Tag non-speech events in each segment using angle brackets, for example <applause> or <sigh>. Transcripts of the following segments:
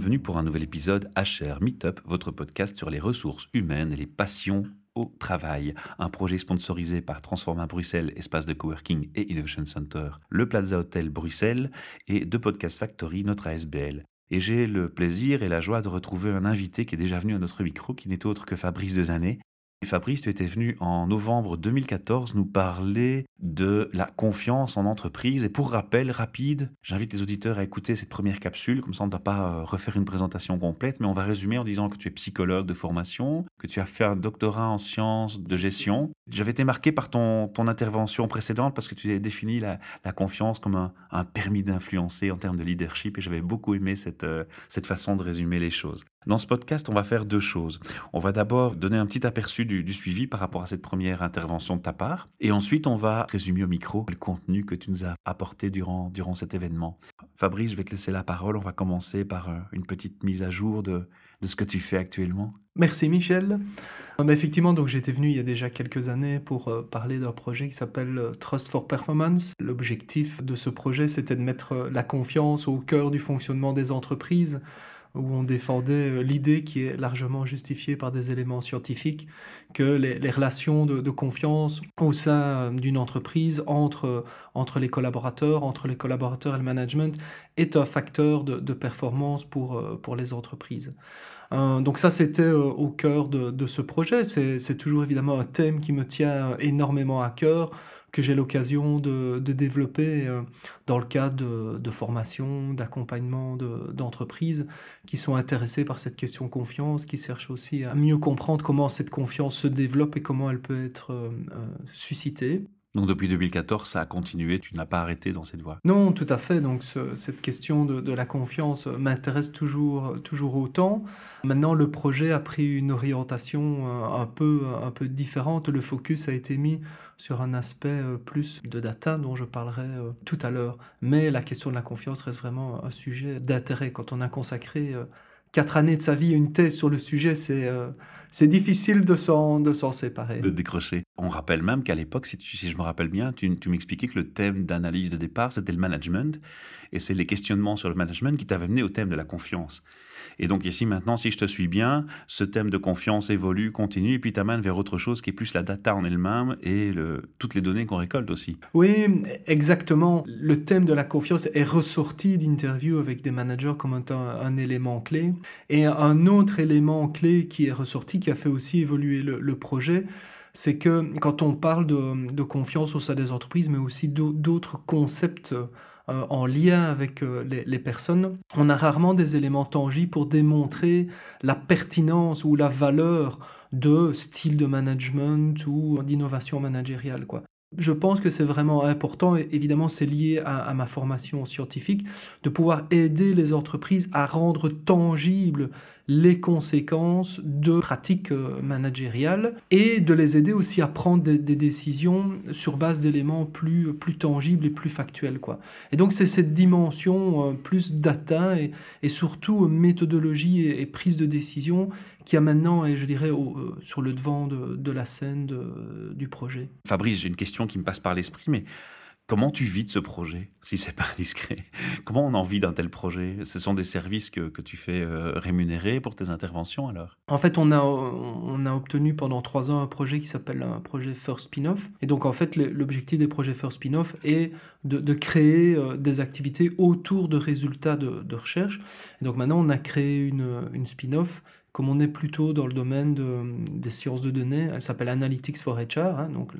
bienvenue pour un nouvel épisode HR Meetup, votre podcast sur les ressources humaines et les passions au travail. Un projet sponsorisé par Transforma Bruxelles, espace de coworking et Innovation Center, le Plaza Hotel Bruxelles et de Podcast Factory, notre ASBL. Et j'ai le plaisir et la joie de retrouver un invité qui est déjà venu à notre micro, qui n'est autre que Fabrice Dezanet, Fabrice, tu étais venu en novembre 2014 nous parler de la confiance en entreprise. Et pour rappel rapide, j'invite les auditeurs à écouter cette première capsule, comme ça on ne va pas euh, refaire une présentation complète, mais on va résumer en disant que tu es psychologue de formation, que tu as fait un doctorat en sciences de gestion. J'avais été marqué par ton, ton intervention précédente parce que tu as défini la, confiance comme un, un permis d'influencer en termes de leadership et j'avais beaucoup aimé cette, euh, cette façon de résumer les choses. Dans ce podcast, on va faire deux choses. On va d'abord donner un petit aperçu du, suivi par rapport à cette première intervention de ta part, et ensuite on va résumer au micro le contenu que tu nous as apporté durant, durant cet événement. Fabrice, je vais te laisser la parole. On va commencer par euh, une petite mise à jour de, de ce que tu fais actuellement. Merci Michel. Euh, bah, effectivement, donc j'étais venu il y a déjà quelques années pour euh, parler d'un projet qui s'appelle Trust for Performance. L'objectif de ce projet, c'était de mettre la confiance au cœur du fonctionnement des entreprises où on défendait euh, l'idée qui est largement justifiée par des éléments scientifiques que les, relations de, confiance au sein euh, d'une entreprise entre, euh, entre les collaborateurs, entre les collaborateurs et le management est un facteur de, performance pour, pour les entreprises. Donc ça, c'était au cœur de, ce projet. C'est toujours évidemment un thème qui me tient énormément à cœur que j'ai l'occasion de, développer euh, dans le cadre de, formation, d'accompagnement d'entreprises qui sont intéressées par cette question confiance, qui cherchent aussi à mieux comprendre comment cette confiance se développe et comment elle peut être euh, euh, suscitée. Donc depuis 2014, ça a continué, tu n'as pas arrêté dans cette voie Non, tout à fait. Donc cette question de, la confiance m'intéresse toujours, autant. Maintenant, le projet a pris une orientation un peu, un peu différente. Le focus a été mis sur un aspect euh, plus de data dont je parlerai euh, tout à l'heure. Mais la question de la confiance reste vraiment un sujet d'intérêt. Quand on a consacré euh, quatre années de sa vie à une thèse sur le sujet, c'est c'est difficile de s'en, de s'en séparer. De décrocher. On rappelle même qu'à l'époque, si, si, je me rappelle bien, tu, tu m'expliquais que le thème d'analyse de départ, c'était le management. Et c'est les questionnements sur le management qui t'avaient amené au thème de la confiance. Et donc ici maintenant, si je te suis bien, ce thème de confiance évolue, continue, et puis t'amène vers autre chose qui est plus la data en elle-même et toutes les données qu'on récolte aussi. Oui, exactement. Le thème de la confiance est ressorti d'interviews avec des managers comme un, élément clé. Et un autre élément clé qui est ressorti, qui a fait aussi évoluer le, projet, c'est que quand on parle de, confiance au sein des entreprises, mais aussi d'autres concepts euh, en lien avec euh, les, personnes, on a rarement des éléments tangibles pour démontrer la pertinence ou la valeur de style de management ou d'innovation managériale. Quoi. Je pense que c'est vraiment important, et évidemment c'est lié à, ma formation scientifique, de pouvoir aider les entreprises à rendre tangibles les conséquences de pratiques euh, managériales et de les aider aussi à prendre des, décisions sur base d'éléments plus, plus tangibles et plus factuels. Quoi. Et donc c'est cette dimension euh, plus data et, et surtout méthodologie et, prise de décision qui a maintenant, et je dirais, euh, sur le devant de, la scène du projet. Fabrice, j'ai une question qui me passe par l'esprit, mais Comment tu vis de ce projet, si c'est pas <laughs> discret Comment on en vit d'un tel projet? Ce sont des services que, que tu fais euh, rémunérer pour tes interventions alors? En fait, on a, on a obtenu pendant trois ans un projet qui s'appelle un projet First Spin-off. Et donc, en fait, l'objectif des projets First Spin-off est de, créer euh, des activités autour de résultats de, de, recherche. Et donc, maintenant, on a créé une, une spin-off comme on est plutôt dans le domaine de, des sciences de données, elle s'appelle Analytics for HR, hein, donc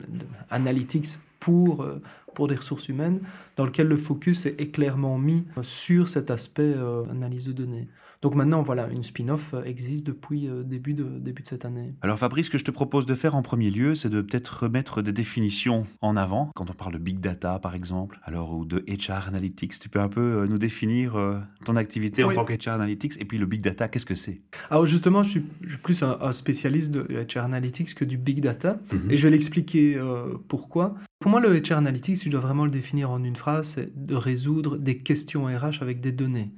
Analytics pour, euh, pour des ressources humaines, dans lequel le focus est, clairement mis sur cet aspect euh, analyse de données. Donc maintenant, voilà, une spin-off euh, existe depuis euh, début, de, début de cette année. Alors Fabrice, ce que je te propose de faire en premier lieu, c'est de peut-être remettre des définitions en avant, quand on parle de big data par exemple, alors ou de HR Analytics. Tu peux un peu nous définir ton activité en tant que HR Analytics et puis le big data, qu'est-ce que c'est? Alors justement, je suis, plus un, spécialiste de HR Analytics que du big data, mhm. et je vais l'expliquer pourquoi. Pour moi, le HR Analytics, si je dois vraiment le définir en une phrase, c'est de résoudre des questions RH avec des données.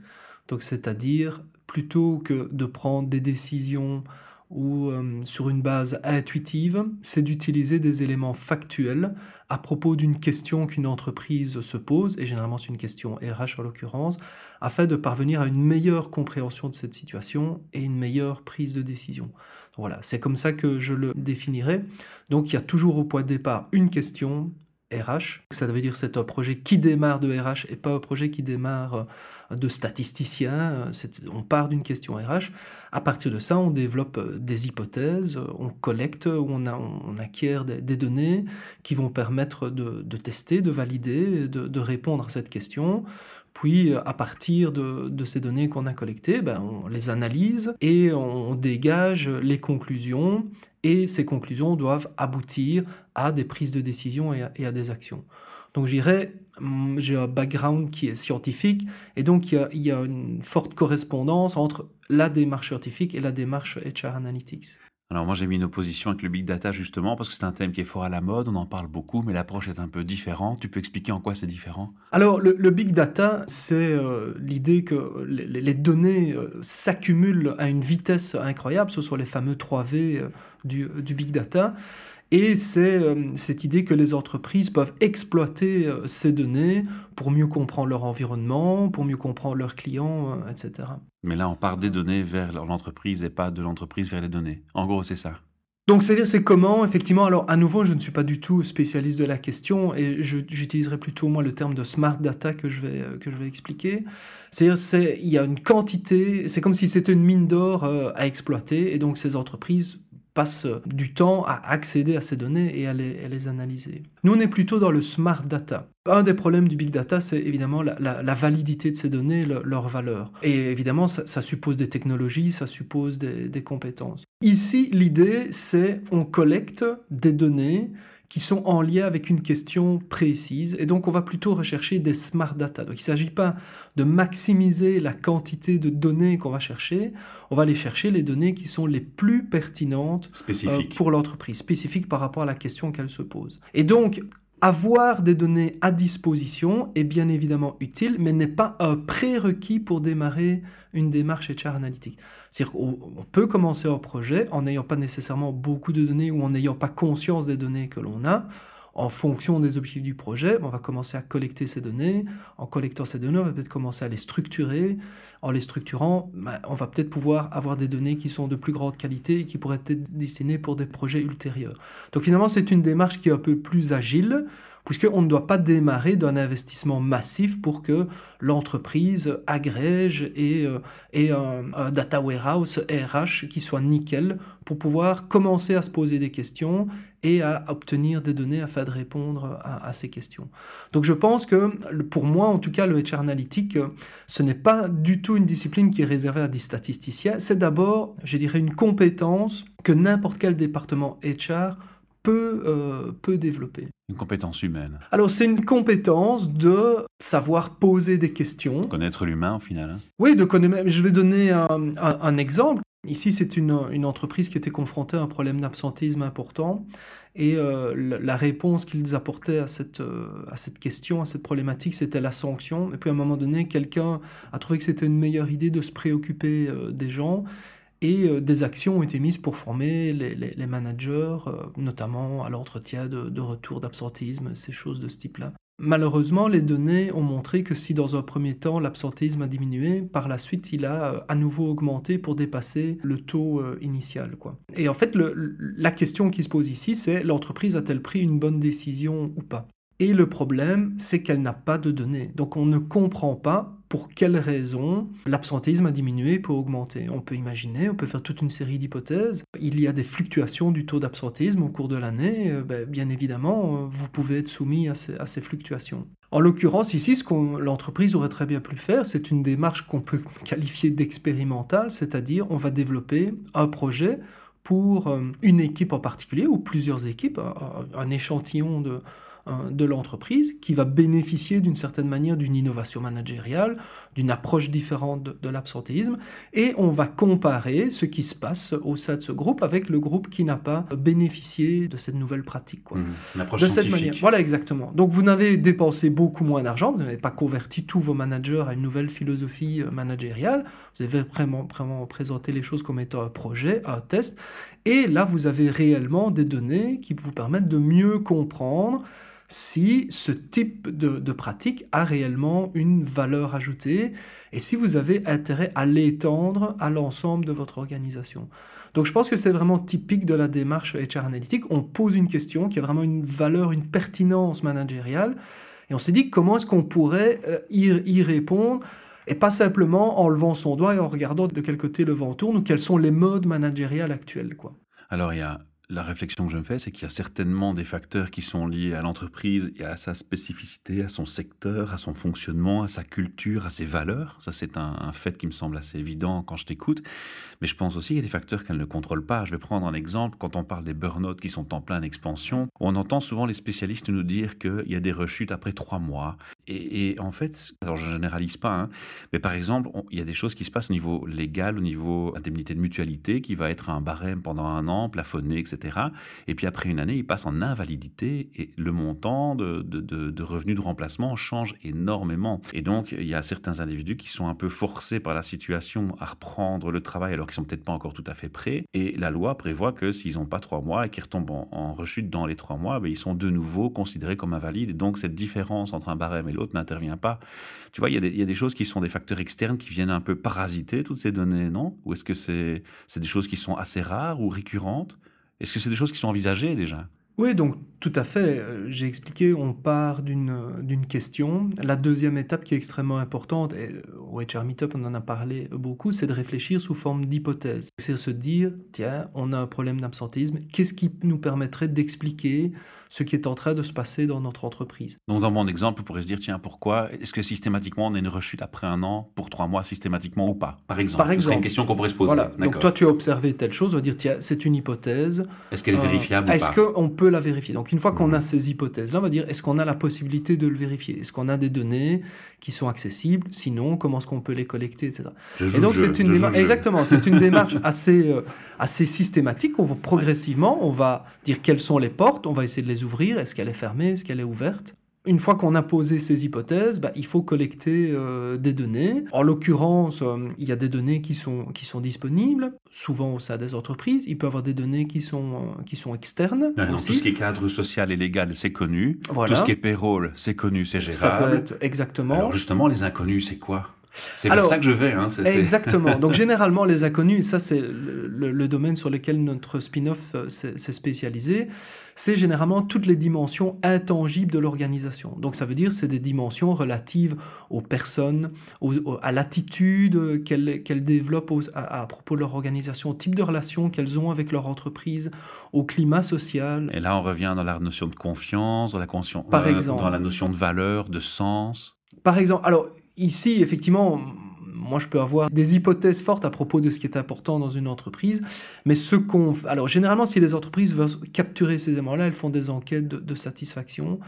Donc, c'est-à-dire, plutôt que de prendre des décisions ou euh, sur une base intuitive, c'est d'utiliser des éléments factuels à propos d'une question qu'une entreprise se pose, et généralement c'est une question RH en l'occurrence, afin de parvenir à une meilleure compréhension de cette situation et une meilleure prise de décision. Voilà, c'est comme ça que je le définirais. Donc il y a toujours au point de départ une question, RH. Ça veut dire c'est un projet qui démarre de RH et pas un projet qui démarre euh, de statisticien. On part d'une question RH. À partir de ça, on développe euh, des hypothèses, on collecte, on, on acquiert des, données qui vont permettre de, tester, de valider, de, répondre à cette question. Puis, à partir de, ces données qu'on a collectées, ben, on les analyse et on dégage les conclusions. Et ces conclusions doivent aboutir à des prises de décision et à, des actions. Donc, j'irais, hum, j'ai un background qui est scientifique, et donc il y, a, une forte correspondance entre la démarche scientifique et la démarche HR Analytics. Alors moi j'ai mis une opposition avec le big data justement parce que c'est un thème qui est fort à la mode, on en parle beaucoup, mais l'approche est un peu différente. Tu peux expliquer en quoi c'est différent? Alors le, big data, c'est euh, l'idée que les, données euh, s'accumulent à une vitesse incroyable, ce sont les fameux 3V euh, du, du, big data. Et c'est euh, cette idée que les entreprises peuvent exploiter euh, ces données pour mieux comprendre leur environnement, pour mieux comprendre leurs clients, euh, etc. Mais là, on part des données vers l'entreprise et pas de l'entreprise vers les données. En gros, c'est ça. Donc, c'est-à-dire, c'est comment, effectivement, alors à nouveau, je ne suis pas du tout spécialiste de la question et j'utiliserai plutôt, moi, le terme de smart data que je vais, que je vais expliquer. C'est-à-dire, il y a une quantité, c'est comme si c'était une mine d'or à exploiter et donc ces entreprises passe du temps à accéder à ces données et à les, analyser. Nous, on est plutôt dans le smart data. Un des problèmes du big data, c'est évidemment la, validité de ces données, leur valeur. Et évidemment, ça, suppose des technologies, ça suppose des, des compétences. Ici, l'idée, c'est on collecte des données qui sont en lien avec une question précise. Et donc, on va plutôt rechercher des smart data. Donc, il ne s'agit pas de maximiser la quantité de données qu'on va chercher. On va aller chercher les données qui sont les plus pertinentes euh, pour l'entreprise, spécifiques par rapport à la question qu'elle se pose. Et donc, avoir des données à disposition est bien évidemment utile, mais n'est pas un prérequis pour démarrer une démarche HR analytique. C'est-à-dire qu'on peut commencer un projet en n'ayant pas nécessairement beaucoup de données ou en n'ayant pas conscience des données que l'on a en fonction des objectifs du projet, on va commencer à collecter ces données. En collectant ces données, on va peut-être commencer à les structurer. En les structurant, ben, on va peut-être pouvoir avoir des données qui sont de plus grande qualité et qui pourraient être destinées pour des projets ultérieurs. Donc finalement, c'est une démarche qui est un peu plus agile, puisqu'on ne doit pas démarrer d'un investissement massif pour que l'entreprise agrège et euh, ait un, data warehouse RH qui soit nickel pour pouvoir commencer à se poser des questions et à obtenir des données afin de répondre à, ces questions. Donc je pense que pour moi, en tout cas, le HR analytique, ce n'est pas du tout une discipline qui est réservée à des statisticiens, c'est d'abord, je dirais, une compétence que n'importe quel département HR peut, euh, peut développer. Une compétence humaine. Alors c'est une compétence de savoir poser des questions. Connaître l'humain au final. Hein. Oui, de connaître. Je vais donner un, un, exemple. Ici, c'est une, une, entreprise qui était confrontée à un problème d'absentéisme important. Et euh, la, réponse qu'ils apportaient à cette, euh, à cette question, à cette problématique, c'était la sanction. Et puis à un moment donné, quelqu'un a trouvé que c'était une meilleure idée de se préoccuper des gens et euh, des actions ont été mises pour former les, managers, euh, notamment à l'entretien de, retour d'absentéisme, ces choses de ce type-là. Malheureusement, les données ont montré que si dans un premier temps l'absentéisme a diminué, par la suite il a euh, à nouveau augmenté pour dépasser le taux initial. Et en fait, la question qui se pose ici, c'est l'entreprise a-t-elle pris une bonne décision ou pas? Et le problème, c'est qu'elle n'a pas de données. Donc on ne comprend pas pour quelles raisons l'absentéisme a diminué peut augmenter. On peut imaginer, on peut faire toute une série d'hypothèses. Il y a des fluctuations du taux d'absentéisme au cours de l'année. Euh, ben, bien évidemment, euh, vous pouvez être soumis à ces, fluctuations. En l'occurrence, ici, ce que l'entreprise aurait très bien pu faire, c'est une démarche qu'on peut <laughs> qualifier d'expérimentale, c'est-à-dire on va développer un projet pour euh, une équipe en particulier ou plusieurs équipes, un échantillon de, de l'entreprise qui va bénéficier d'une certaine manière d'une innovation managériale, d'une approche différente de, l'absentéisme, et on va comparer ce qui se passe au sein de ce groupe avec le groupe qui n'a pas bénéficié de cette nouvelle pratique. Quoi. Mmh, de cette manière. Voilà, exactement. Donc vous n'avez dépensé beaucoup moins d'argent, vous n'avez pas converti tous vos managers à une nouvelle philosophie euh, managériale, vous avez vraiment, vraiment présenté les choses comme étant un projet, un test, et là vous avez réellement des données qui vous permettent de mieux comprendre si ce type de, pratique a réellement une valeur ajoutée et si vous avez intérêt à l'étendre à l'ensemble de votre organisation. Donc je pense que c'est vraiment typique de la démarche HR analytique. On pose une question qui a vraiment une valeur, une pertinence managériale et on s'est dit comment est-ce qu'on pourrait euh, y, y répondre et pas simplement en levant son doigt et en regardant de quel côté le vent tourne ou quels sont les modes managériels actuels. Alors il y a la réflexion que je me fais, c'est qu'il y a certainement des facteurs qui sont liés à l'entreprise et à sa spécificité, à son secteur, à son fonctionnement, à sa culture, à ses valeurs. Ça, c'est un, fait qui me semble assez évident quand je t'écoute. Mais je pense aussi qu'il y a des facteurs qu'elle ne contrôle pas. Je vais prendre un exemple. Quand on parle des burn-out qui sont en pleine expansion, on entend souvent les spécialistes nous dire qu'il y a des rechutes après trois mois. Et, en fait, alors je généralise pas, hein, mais par exemple, il y a des choses qui se passent au niveau légal, au niveau indemnité de mutualité, qui va être un barème pendant un an, plafonné, etc. Et puis après une année, il passe en invalidité et le montant de, revenus de remplacement change énormément. Et donc, il y a certains individus qui sont un peu forcés par la situation à reprendre le travail alors qu'ils sont peut-être pas encore tout à fait prêts. Et la loi prévoit que s'ils n'ont pas trois mois et qu'ils retombent en, rechute dans les trois mois, ben, ils sont de nouveau considérés comme invalides. Et donc, cette différence entre un barème et l'autre n'intervient pas. Tu vois, il y, a des, choses qui sont des facteurs externes qui viennent un peu parasiter toutes ces données, non? Ou est-ce que c'est des choses qui sont assez rares ou récurrentes? Est-ce que c'est des choses qui sont envisagées déjà? Oui, donc tout à fait. Euh, j'ai expliqué, on part d'une question. La deuxième étape qui est extrêmement importante, et euh, au HR Meetup on en a parlé beaucoup, c'est de réfléchir sous forme d'hypothèse. C'est se dire, tiens, on a un problème d'absentéisme, qu'est-ce qui nous permettrait d'expliquer ce qui est en train de se passer dans notre entreprise? Donc dans mon exemple, on pourrait se dire, tiens, pourquoi? Est-ce que systématiquement on a une rechute après un an pour trois mois systématiquement ou pas? Par exemple. Par exemple. C'est une question qu'on pourrait se poser. Voilà. Donc toi, tu as observé telle chose, on va dire, tiens, c'est une hypothèse. Est-ce qu'elle est vérifiable Est-ce qu'on peut la vérifier. Donc une fois qu'on a ces hypothèses-là, on va dire, est-ce qu'on a la possibilité de le vérifier? Est-ce qu'on a des données qui sont accessibles? Sinon, comment est-ce qu'on peut les collecter, etc. et donc c'est une démarche, exactement, c'est une <laughs> démarche assez, euh, assez systématique. On va progressivement, on va dire quelles sont les portes, on va essayer de les ouvrir, est-ce qu'elle est fermée, est-ce qu'elle est ouverte? Une fois qu'on a posé ces hypothèses, bah, il faut collecter euh, des données. En l'occurrence, euh, il y a des données qui sont, qui sont disponibles, souvent au sein des entreprises. Il peut y avoir des données qui sont, euh, qui sont externes. tout ce qui est cadre social et légal, c'est connu. Tout ce qui est payroll, c'est connu, c'est gérable. Ça peut être exactement. Alors justement, les inconnus, c'est quoi? C'est vers ça que je vais. Hein, exactement. Donc <laughs> généralement, les inconnus, et ça c'est le, domaine sur lequel notre spin-off euh, s'est spécialisé, c'est généralement toutes les dimensions intangibles de l'organisation. Donc ça veut dire c'est des dimensions relatives aux personnes, à l'attitude qu'elles développent à, propos de leur organisation, au type de relations qu'elles ont avec leur entreprise, au climat social. Et là, on revient dans la notion de confiance, dans la, conscience, Par exemple, dans la notion de valeur, de sens. Par exemple, alors Ici, effectivement, moi je peux avoir des hypothèses fortes à propos de ce qui est important dans une entreprise, mais ce qu'on... Alors généralement, si les entreprises veulent capturer ces éléments-là, elles font des enquêtes de, satisfaction.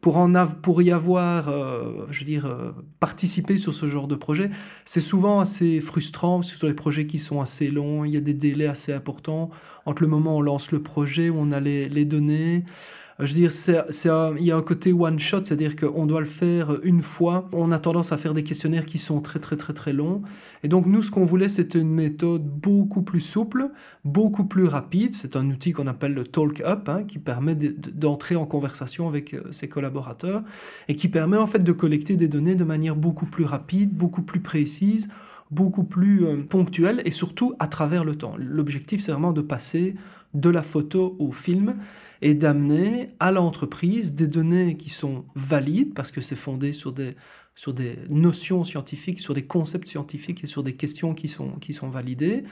Pour, en pour y avoir, euh, je veux dire, euh, participé sur ce genre de projet, c'est souvent assez frustrant, sur les projets qui sont assez longs, il y a des délais assez importants entre le moment où on lance le projet, où on a les, données, je veux dire, c'est, il y a un côté one shot, c'est-à-dire qu'on doit le faire une fois. On a tendance à faire des questionnaires qui sont très très très très longs. Et donc nous, ce qu'on voulait, c'était une méthode beaucoup plus souple, beaucoup plus rapide. C'est un outil qu'on appelle le Talk Up, hein, qui permet d'entrer en conversation avec euh, ses collaborateurs et qui permet en fait de collecter des données de manière beaucoup plus rapide, beaucoup plus précise beaucoup plus euh, ponctuelle et surtout à travers le temps. L'objectif, c'est vraiment de passer de la photo au film et d'amener à l'entreprise des données qui sont valides parce que c'est fondé sur des, sur des notions scientifiques, sur des concepts scientifiques et sur des questions qui sont, qui sont validées.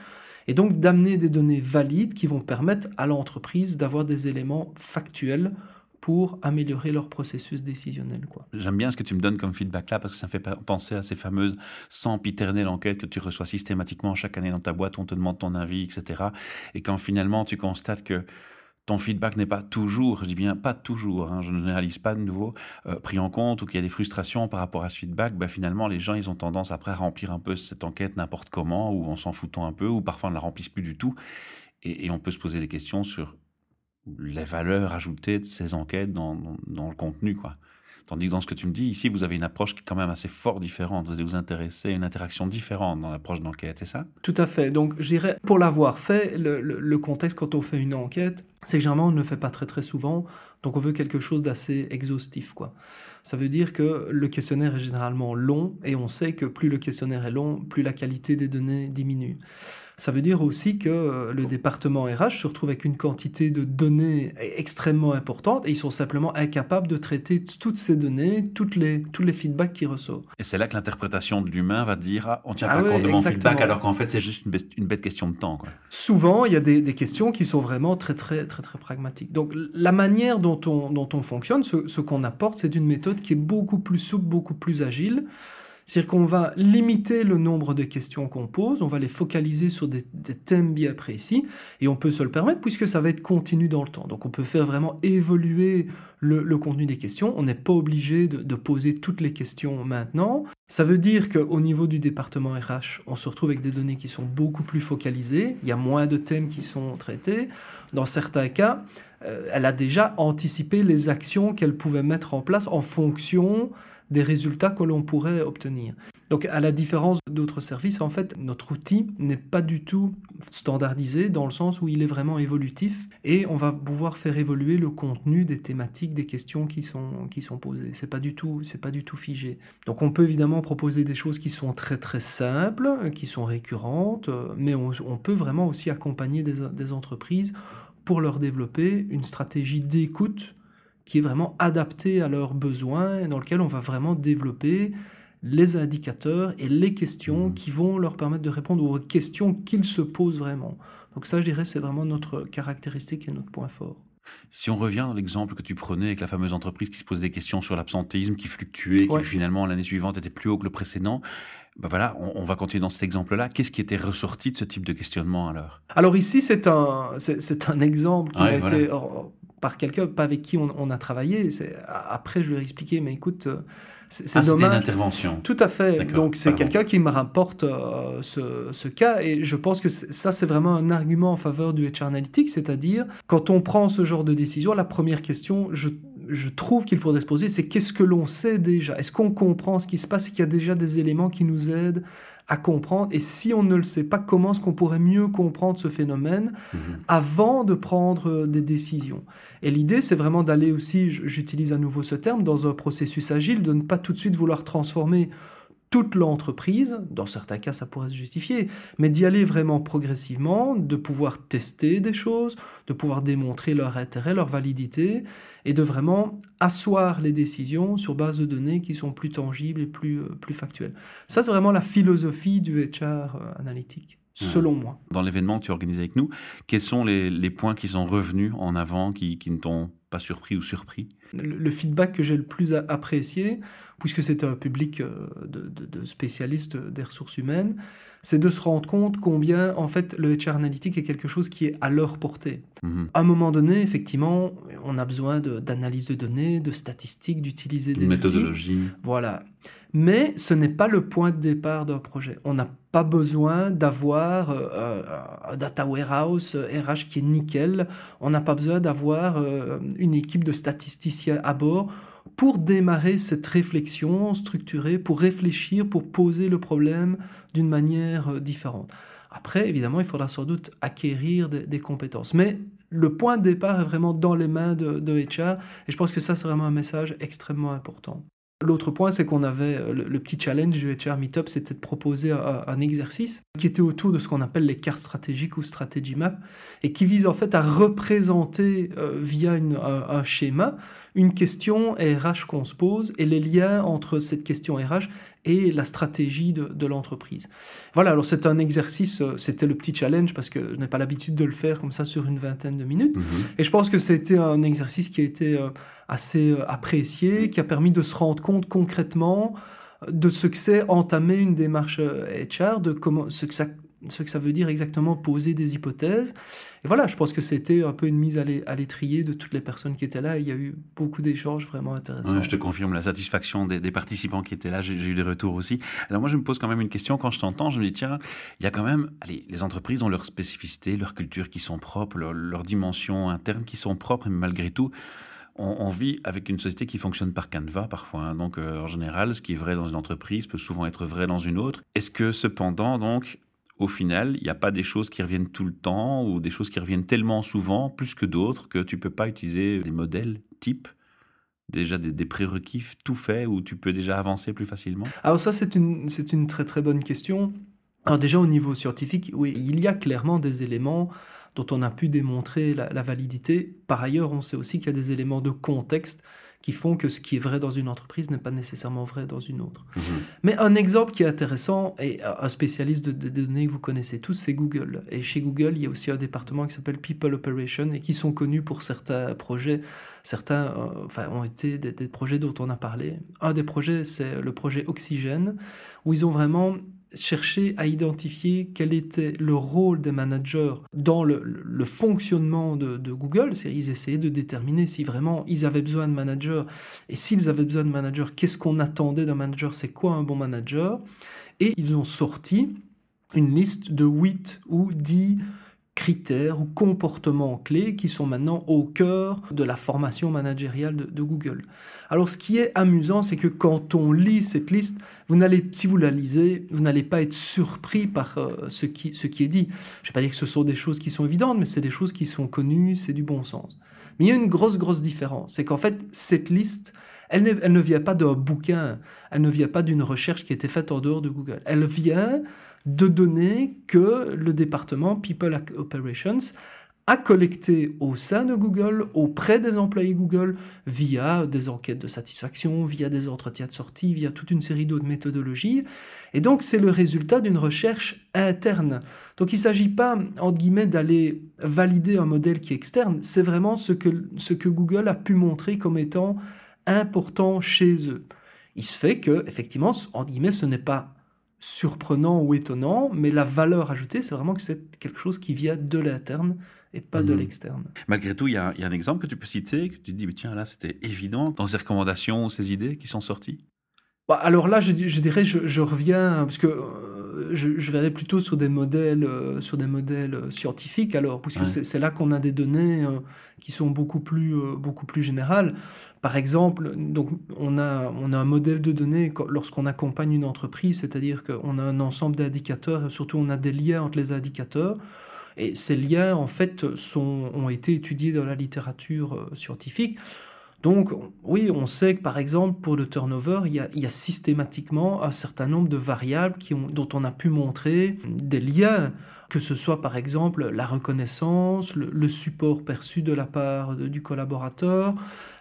Et donc d'amener des données valides qui vont permettre à l'entreprise d'avoir des éléments factuels pour améliorer leur processus décisionnel. J'aime bien ce que tu me donnes comme feedback là parce que ça me fait penser à ces fameuses sempiternelles enquêtes que tu reçois systématiquement chaque année dans ta boîte, on te demande ton avis, etc. Et quand finalement tu constates que ton feedback n'est pas toujours, je dis bien pas toujours, hein, je ne généralise pas de nouveau, euh, pris en compte ou qu'il y a des frustrations par rapport à ce feedback, bah, finalement les gens ils ont tendance après à remplir un peu cette enquête n'importe comment ou en s'en foutant un peu ou parfois on ne la remplissent plus du tout et, on peut se poser des questions sur les valeurs ajoutées de ces enquêtes dans, dans le contenu quoi. Tandis que dans ce que tu me dis, ici, vous avez une approche qui est quand même assez fort différente. Vous allez vous intéresser à une interaction différente dans l'approche d'enquête, c'est ça? Tout à fait. Donc, je dirais, pour l'avoir fait, le, contexte quand on fait une enquête, c'est que généralement, on ne le fait pas très très souvent. Donc, on veut quelque chose d'assez exhaustif, quoi. Ça veut dire que le questionnaire est généralement long et on sait que plus le questionnaire est long, plus la qualité des données diminue. Ça veut dire aussi que euh, le département RH se retrouve avec une quantité de données extrêmement importante et ils sont simplement incapables de traiter toutes ces données, toutes les, tous les feedbacks qui ressortent. Et c'est là que l'interprétation de l'humain va dire ah, on tient ah pas compte de mon feedback alors qu'en fait c'est juste une bête, question de temps. Quoi. Souvent, il y a des, des, questions qui sont vraiment très très très très pragmatiques. Donc la manière dont on, dont on fonctionne, ce, ce qu'on apporte, c'est une méthode qui est beaucoup plus souple, beaucoup plus agile. C'est-à-dire qu'on va limiter le nombre de questions qu'on pose, on va les focaliser sur des, thèmes bien précis, et on peut se le permettre puisque ça va être continu dans le temps. Donc on peut faire vraiment évoluer le, contenu des questions, on n'est pas obligé de, poser toutes les questions maintenant. Ça veut dire qu'au niveau du département RH, on se retrouve avec des données qui sont beaucoup plus focalisées, il y a moins de thèmes qui sont traités. Dans certains cas, euh, elle a déjà anticipé les actions qu'elle pouvait mettre en place en fonction des résultats que l'on pourrait obtenir. Donc à la différence d'autres services, en fait, notre outil n'est pas du tout standardisé dans le sens où il est vraiment évolutif et on va pouvoir faire évoluer le contenu des thématiques, des questions qui sont, qui sont posées. C'est pas du tout, c'est pas du tout figé. Donc on peut évidemment proposer des choses qui sont très très simples, qui sont récurrentes, mais on, peut vraiment aussi accompagner des, des entreprises pour leur développer une stratégie d'écoute qui est vraiment adapté à leurs besoins et dans lequel on va vraiment développer les indicateurs et les questions mmh. qui vont leur permettre de répondre aux questions qu'ils se posent vraiment. Donc ça, je dirais, c'est vraiment notre caractéristique et notre point fort. Si on revient à l'exemple que tu prenais avec la fameuse entreprise qui se posait des questions sur l'absentéisme, qui fluctuait, qui finalement l'année suivante était plus haut que le précédent, ben voilà, on, va continuer dans cet exemple-là. Qu'est-ce qui était ressorti de ce type de questionnement alors? Alors ici, c'est un, c'est, un exemple qui a été par quelqu'un pas avec qui on, a travaillé. Après, je lui ai expliqué, mais écoute, euh, c'est ah, dommage. une intervention. Tout à fait. Donc c'est quelqu'un qui me rapporte euh, ce, cas et je pense que ça c'est vraiment un argument en faveur du HR Analytics, c'est-à-dire quand on prend ce genre de décision, la première question, je, je trouve qu'il faudrait se poser, c'est qu'est-ce que l'on sait déjà? Est-ce qu'on comprend ce qui se passe et qu'il y a déjà des éléments qui nous aident à comprendre Et si on ne le sait pas, comment est-ce qu'on pourrait mieux comprendre ce phénomène mhm. avant de prendre euh, des décisions? Et l'idée, c'est vraiment d'aller aussi, j'utilise à nouveau ce terme, dans un processus agile, de ne pas tout de suite vouloir transformer toute l'entreprise, dans certains cas ça pourrait se justifier, mais d'y aller vraiment progressivement, de pouvoir tester des choses, de pouvoir démontrer leur intérêt, leur validité, et de vraiment asseoir les décisions sur base de données qui sont plus tangibles et plus, euh, plus factuelles. Ça, c'est vraiment la philosophie du HR euh, analytique selon moi. Dans l'événement que tu organises avec nous, quels sont les, points qui sont revenus en avant, qui, qui ne t'ont pas surpris ou surpris. Le, feedback que j'ai le plus apprécié, puisque c'était un public euh, de, spécialistes des ressources humaines, c'est de se rendre compte combien, en fait, le HR analytique est quelque chose qui est à leur portée. Mhm. À un moment donné, effectivement, on a besoin d'analyse de, données, de statistiques, d'utiliser des méthodologies. Voilà. Mais ce n'est pas le point de départ d'un projet. On n'a pas besoin d'avoir euh, euh, un data warehouse RH qui est nickel. On n'a pas besoin d'avoir une équipe de statisticiens à bord pour démarrer cette réflexion structurée, pour réfléchir, pour poser le problème d'une manière euh, différente. Après, évidemment, il faudra sans doute acquérir des, compétences. Mais le point de départ est vraiment dans les mains de, de et je pense que ça, c'est vraiment un message extrêmement important. L'autre point, c'est qu'on avait euh, le, petit challenge du HR Meetup, c'était de proposer un, exercice qui était autour de ce qu'on appelle les cartes stratégiques ou strategy map, et qui vise en fait à représenter euh, via un, schéma une question RH qu'on se pose et les liens entre cette question RH et la stratégie de, l'entreprise. Voilà, alors c'est un exercice, euh, c'était le petit challenge parce que je n'ai pas l'habitude de le faire comme ça sur une vingtaine de minutes. Mhm. Et je pense que c'était un exercice qui a été euh, assez euh, apprécié, qui a permis de se rendre compte concrètement de ce que c'est entamer une démarche HR, de comment, ce que ça ce que ça veut dire exactement poser des hypothèses. Et voilà, je pense que c'était un peu une mise à l'étrier de toutes les personnes qui étaient là. Il y a eu beaucoup d'échanges vraiment intéressants. je te confirme la satisfaction des, participants qui étaient là. J'ai eu des retours aussi. Alors moi, je me pose quand même une question quand je t'entends. Je me dis, tiens, il y a quand même, allez, les entreprises ont leurs spécificités, leurs cultures qui sont propres, leurs dimensions internes qui sont propres, et malgré tout, on, vit avec une société qui fonctionne par canevas parfois. Hein. Donc, euh, en général, ce qui est vrai dans une entreprise peut souvent être vrai dans une autre. Est-ce que cependant, donc, au final, il n'y a pas des choses qui reviennent tout le temps ou des choses qui reviennent tellement souvent, plus que d'autres, que tu peux pas utiliser des modèles types déjà des, prérequis tout faits où tu peux déjà avancer plus facilement? Alors ça, c'est une, une très très bonne question. Alors déjà au niveau scientifique, oui, il y a clairement des éléments dont on a pu démontrer la validité. Par ailleurs, on sait aussi qu'il y a des éléments de contexte qui font que ce qui est vrai dans une entreprise n'est pas nécessairement vrai dans une autre. Mhm. Mais un exemple qui est intéressant, et un spécialiste de, données que vous connaissez tous, c'est Google. Et chez Google, il y a aussi un département qui s'appelle People Operation et qui sont connus pour certains projets. Certains euh, enfin, ont été des, des projets dont on a parlé. Un des projets, c'est le projet Oxygène, où ils ont vraiment chercher à identifier quel était le rôle des managers dans le, fonctionnement de, Google. Ils essayaient de déterminer si vraiment ils avaient besoin de managers. Et s'ils avaient besoin de managers, qu'est-ce qu'on attendait d'un manager? C'est quoi un bon manager? Et ils ont sorti une liste de 8 ou 10 critères ou comportements clés qui sont maintenant au cœur de la formation managériale de, Google. Alors ce qui est amusant, c'est que quand on lit cette liste, vous n'allez, si vous la lisez, vous n'allez pas être surpris par euh, ce, qui, ce qui est dit. Je ne vais pas dire que ce sont des choses qui sont évidentes, mais c'est des choses qui sont connues, c'est du bon sens. Mais il y a une grosse, grosse différence. C'est qu'en fait, cette liste, elle, elle ne vient pas d'un bouquin, elle ne vient pas d'une recherche qui a été faite en dehors de Google. Elle vient de données que le département People Operations a collecté au sein de Google, auprès des employés Google, via des enquêtes de satisfaction, via des entretiens de sortie, via toute une série d'autres méthodologies. Et donc, c'est le résultat d'une recherche interne. Donc, il ne s'agit pas, entre guillemets, d'aller valider un modèle qui est externe, c'est vraiment ce que, ce que Google a pu montrer comme étant important chez eux. Il se fait que, effectivement, entre guillemets, ce n'est pas surprenant ou étonnant, mais la valeur ajoutée, c'est vraiment que c'est quelque chose qui vient de l'interne et pas de mhm. l'externe. Malgré tout, il y, a, un exemple que tu peux citer, que tu te dis, mais tiens, là, c'était évident dans ces recommandations, ces idées qui sont sorties? Bah, Alors là, je, dirais, je, reviens, parce que euh, je, je, verrais plutôt sur des modèles, euh, sur des modèles euh, scientifiques, alors, parce que c'est là qu'on a des données qui sont beaucoup plus, beaucoup plus générales. Par exemple, donc on a, on a un modèle de données lorsqu'on accompagne une entreprise, c'est-à-dire qu'on a un ensemble d'indicateurs et surtout on a des liens entre les indicateurs. Et ces liens, en fait, sont, ont été étudiés dans la littérature euh, scientifique. Donc, oui, on sait que par exemple, pour le turnover, il y a, systématiquement un certain nombre de variables dont on a pu montrer des liens que ce soit par exemple la reconnaissance, le, support perçu de la part du collaborateur,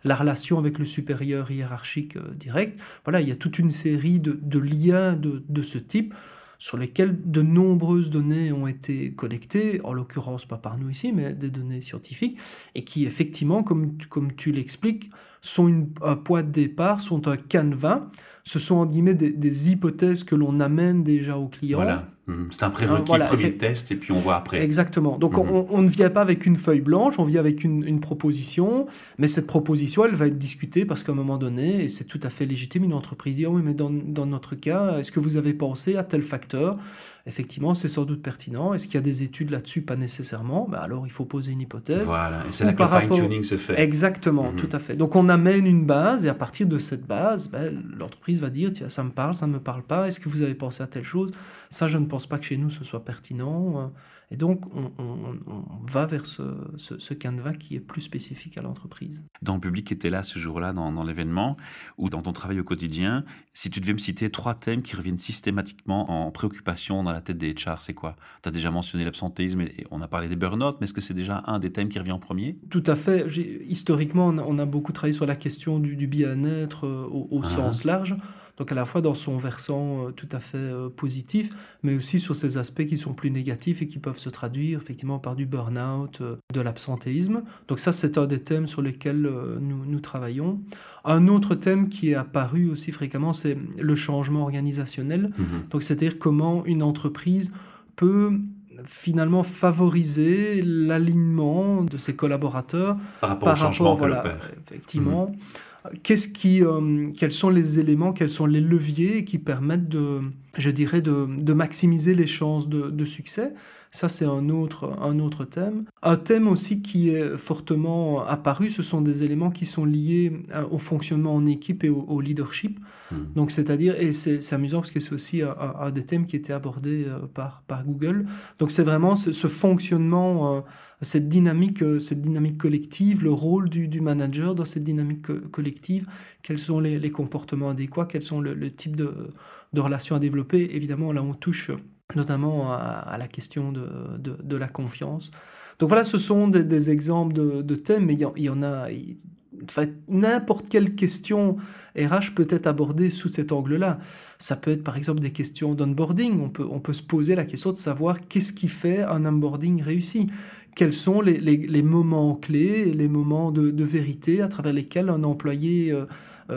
la relation avec le supérieur hiérarchique euh, direct. Voilà, il y a toute une série de, liens de, ce type sur lesquels de nombreuses données ont été collectées, en l'occurrence pas par nous ici, mais des données scientifiques, et qui effectivement, comme, comme tu l'expliques, sont un point de départ, sont un canevas, ce sont en guillemets des, hypothèses que l'on amène déjà au client. Voilà. C'est un prérequis, voilà, premier test, et puis on voit après. Exactement. Donc mhm. on, ne vient pas avec une feuille blanche, on vient avec une, proposition, mais cette proposition, elle va être discutée parce qu'à un moment donné, et c'est tout à fait légitime, une entreprise dit, oh oui, mais dans, dans notre cas, est-ce que vous avez pensé à tel facteur? Effectivement, c'est sans doute pertinent. Est-ce qu'il y a des études là-dessus? Pas nécessairement. Ben alors il faut poser une hypothèse. Voilà, et c'est là que le fine-tuning se fait. Exactement, mhm. tout à fait. Donc on amène une base, et à partir de cette base, ben, l'entreprise va dire, tiens, ça me parle, ça ne me parle pas, est-ce que vous avez pensé à telle chose? Ça, je ne pense pas que chez nous ce soit pertinent. Et donc, on, va vers ce, ce, canevas qui est plus spécifique à l'entreprise. Dans le public qui était là ce jour-là, dans, l'événement, ou dans ton travail au quotidien, si tu devais me citer trois thèmes qui reviennent systématiquement en préoccupation dans la tête des HR, c'est quoi? Tu as déjà mentionné l'absentéisme et on a parlé des burn-out, mais est-ce que c'est déjà un des thèmes qui revient en premier? Tout à fait. Historiquement, on a, beaucoup travaillé sur la question du, bien-être euh, au, ah. sens large. Donc à la fois dans son versant euh, tout à fait euh, positif, mais aussi sur ces aspects qui sont plus négatifs et qui peuvent se traduire effectivement par du burn-out, euh, de l'absentéisme. Donc ça, c'est un des thèmes sur lesquels nous, nous, travaillons. Un autre thème qui est apparu aussi fréquemment, c'est le changement organisationnel. Mm-hmm. Donc c'est-à-dire comment une entreprise peut finalement favoriser l'alignement de ses collaborateurs par rapport, au changement voilà, effectivement. Mhm. Euh, quels sont les éléments, quels sont les leviers qui permettent de, maximiser les chances de succès? Ça, c'est un autre, un autre thème. Un thème aussi qui est fortement apparu, ce sont des éléments qui sont liés euh, au fonctionnement en équipe et au, leadership. Hmm. Donc, c'est-à-dire, et c'est amusant parce que c'est aussi un, des thèmes qui était abordé euh, par, par Google. Donc, c'est vraiment ce, fonctionnement, euh, cette dynamique, cette dynamique collective, le rôle du, du manager dans cette dynamique collective, quels sont les, les, comportements adéquats, quels sont le, le type de, de relations à développer? Évidemment, là, on touche notamment à, la question de, de, la confiance. Donc voilà, ce sont des, exemples de, thèmes, mais il y, en a... n'importe quelle question RH peut être abordée sous cet angle-là. Ça peut être par exemple des questions d'onboarding. On peut, on peut se poser la question de savoir qu'est-ce qui fait un onboarding réussi. Quels sont les, les, moments clés, les moments de, vérité à travers lesquels un employé euh,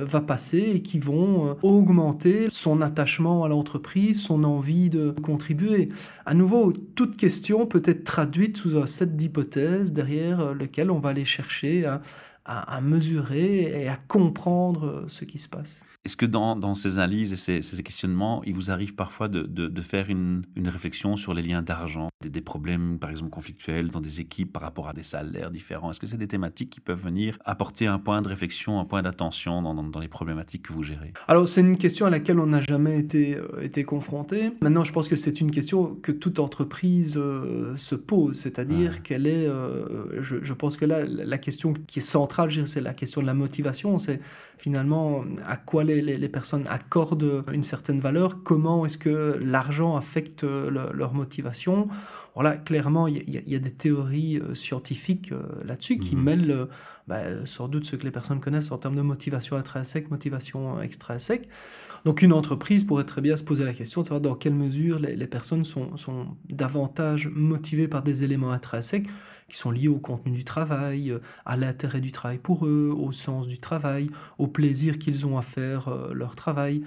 va passer et qui vont euh, augmenter son attachement à l'entreprise, son envie de contribuer. À nouveau, toute question peut être traduite sous un set d'hypothèses derrière euh, lequel on va aller chercher à, à, mesurer et à comprendre ce qui se passe. Est-ce que dans, dans, ces analyses et ces, ces, questionnements, il vous arrive parfois de, de, de faire une, une, réflexion sur les liens d'argent, des, des, problèmes par exemple conflictuels dans des équipes par rapport à des salaires différents? Est-ce que c'est des thématiques qui peuvent venir apporter un point de réflexion, un point d'attention dans, dans, dans, les problématiques que vous gérez? Alors c'est une question à laquelle on n'a jamais été, euh, été confronté. Maintenant je pense que c'est une question que toute entreprise euh, se pose, c'est-à-dire qu'elle est, euh, je, je, pense que là la question qui est centrale, c'est la question de la motivation, c'est finalement à quoi les, les, personnes accordent une certaine valeur, comment est-ce que l'argent affecte leur motivation? Voilà, clairement, il y, a des théories euh, scientifiques euh, là-dessus qui mhm. mêlent euh, bah, sans doute ce que les personnes connaissent en termes de motivation intrinsèque, motivation extrinsèque. Donc une entreprise pourrait très bien se poser la question de savoir dans quelle mesure les, les personnes sont, sont davantage motivées par des éléments intrinsèques qui sont liés au contenu du travail, euh, à l'intérêt du travail pour eux, au sens du travail, au plaisir qu'ils ont à faire euh, leur travail,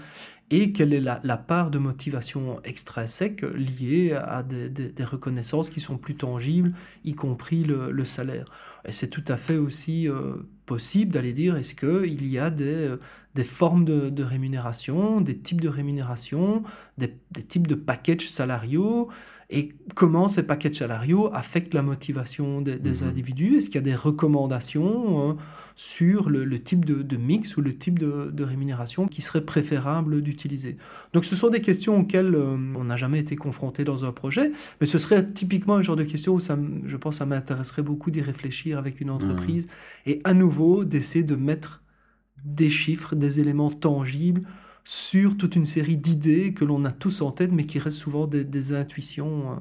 et quelle est la, part de motivation extrinsèque liée à des, reconnaissances qui sont plus tangibles, y compris le, salaire. Et c'est tout à fait aussi euh, possible d'aller dire est-ce qu'il y a des, formes de, de, rémunération, des types de rémunération, des, des types de packages salariaux et comment ces paquets salariaux affectent la motivation des, mhm. individus? Est-ce qu'il y a des recommandations hein, sur le, type de, mix ou le type de, rémunération qui serait préférable d'utiliser? Donc ce sont des questions auxquelles euh, on n'a jamais été confronté dans un projet, mais ce serait typiquement un genre de questions où ça, je pense ça m'intéresserait beaucoup d'y réfléchir avec une entreprise mhm. et à nouveau d'essayer de mettre des chiffres, des éléments tangibles sur toute une série d'idées que l'on a tous en tête, mais qui restent souvent des, intuitions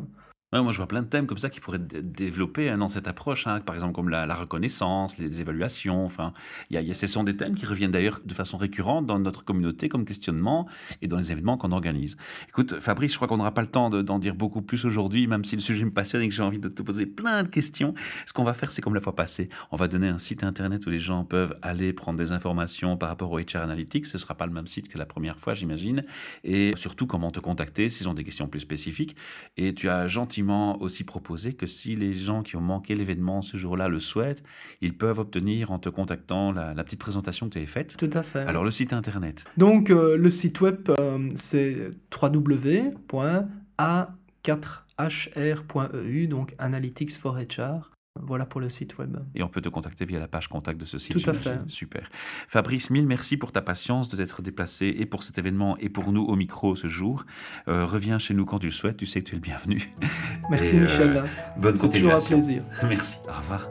moi, je vois plein de thèmes comme ça qui pourraient être développés hein, dans cette approche, hein. par exemple comme la, reconnaissance, les évaluations. Enfin, il y a, ce sont des thèmes qui reviennent d'ailleurs de façon récurrente dans notre communauté comme questionnement et dans les événements qu'on organise. Écoute, Fabrice, je crois qu'on n'aura pas le temps d'en dire beaucoup plus aujourd'hui, même si le sujet me passionne et que j'ai envie de te poser plein de questions. Ce qu'on va faire, c'est comme la fois passée, on va donner un site internet où les gens peuvent aller prendre des informations par rapport au HR Analytics. Ce ne sera pas le même site que la première fois, j'imagine. Et surtout, comment te contacter s'ils ont des questions plus spécifiques. Et tu as gentiment aussi proposé que si les gens qui ont manqué l'événement ce jour-là le souhaitent, ils peuvent obtenir en te contactant la, petite présentation que tu avais faite. Tout à fait. Alors le site internet. Donc euh, le site web, euh, c'est www.a4hr.eu, donc Analytics for HR. Voilà pour le site web. Et on peut te contacter via la page contact de ce site. Tout à fait. Super. Fabrice, mille merci pour ta patience de t'être déplacé et pour cet événement et pour nous au micro ce jour. Euh, reviens chez nous quand tu le souhaites, tu sais que tu es le bienvenu. Merci Michel. Euh, bonne C'est toujours un plaisir. Merci. Au revoir.